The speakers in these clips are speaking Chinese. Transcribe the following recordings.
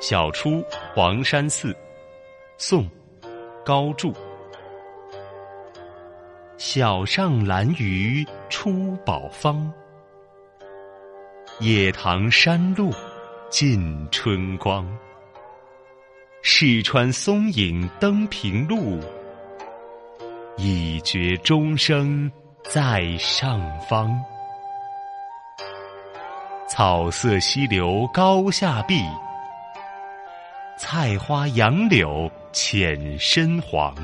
晓出黄山寺，宋，高柱。晓上兰屿出宝方，野塘山路尽春光。试穿松影登平路，已觉钟声在上方。草色溪流高下碧，菜花杨柳浅深黄。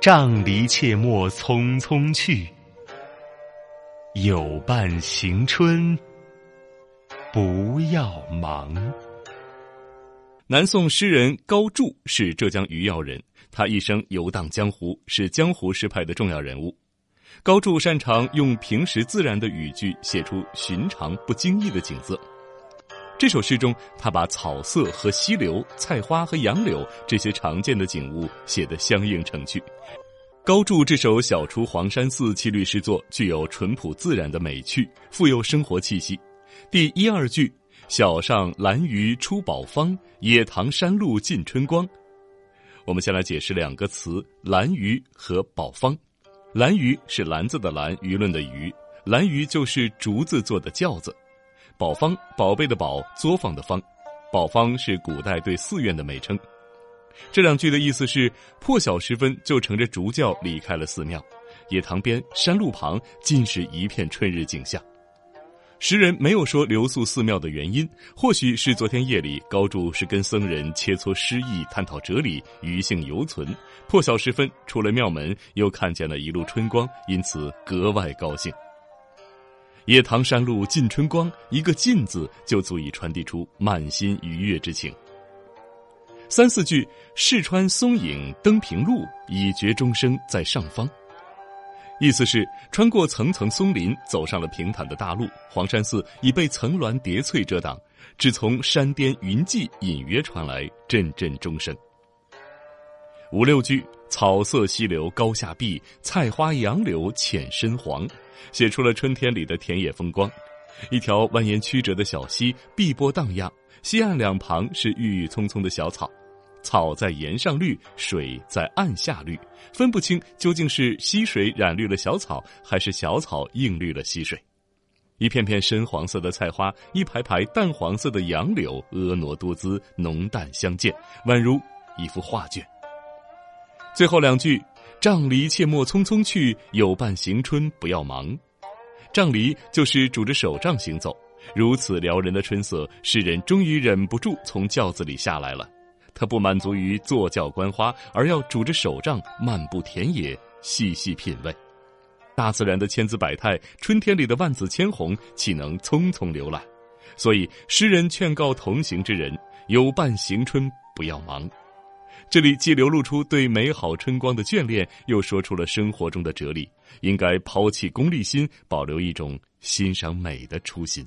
杖藜切莫匆匆去，有伴行春不要忙。南宋诗人高柱是浙江余姚人，他一生游荡江湖，是江湖诗派的重要人物。高柱擅长用平时自然的语句写出寻常不经意的景色。这首诗中，他把草色和溪流、菜花和杨柳这些常见的景物写得相映成趣。高柱这首《晓出黄山寺》七律诗作具有淳朴自然的美趣，富有生活气息。第一二句“晓上兰屿出宝方，野塘山路尽春光”，我们先来解释两个词“兰屿”和“宝方”。兰鱼是篮子的篮，舆论的舆，兰鱼就是竹子做的轿子。宝方，宝贝的宝，作坊的坊，宝方是古代对寺院的美称。这两句的意思是：破晓时分就乘着竹轿离开了寺庙，野塘边、山路旁尽是一片春日景象。诗人没有说留宿寺庙的原因，或许是昨天夜里高柱是跟僧人切磋诗意、探讨哲理，余兴犹存。破晓时分出了庙门，又看见了一路春光，因此格外高兴。野塘山路尽春光，一个“尽”字就足以传递出满心愉悦之情。三四句试穿松影登平路，已觉钟声在上方。意思是穿过层层松林，走上了平坦的大路。黄山寺已被层峦叠翠遮挡，只从山巅云际隐约传来阵阵钟声。五六句草色溪流高下碧，菜花杨柳浅深黄，写出了春天里的田野风光。一条蜿蜒曲折的小溪，碧波荡漾，溪岸两旁是郁郁葱葱的小草。草在岩上绿，水在岸下绿，分不清究竟是溪水染绿了小草，还是小草映绿了溪水。一片片深黄色的菜花，一排排淡黄色的杨柳，婀娜多姿，浓淡相间，宛如一幅画卷。最后两句：“杖藜切莫匆匆去，有伴行春不要忙。”杖藜就是拄着手杖行走，如此撩人的春色，诗人终于忍不住从轿子里下来了。他不满足于坐轿观花，而要拄着手杖漫步田野，细细品味大自然的千姿百态。春天里的万紫千红，岂能匆匆浏览？所以诗人劝告同行之人：有伴行春，不要忙。这里既流露出对美好春光的眷恋，又说出了生活中的哲理：应该抛弃功利心，保留一种欣赏美的初心。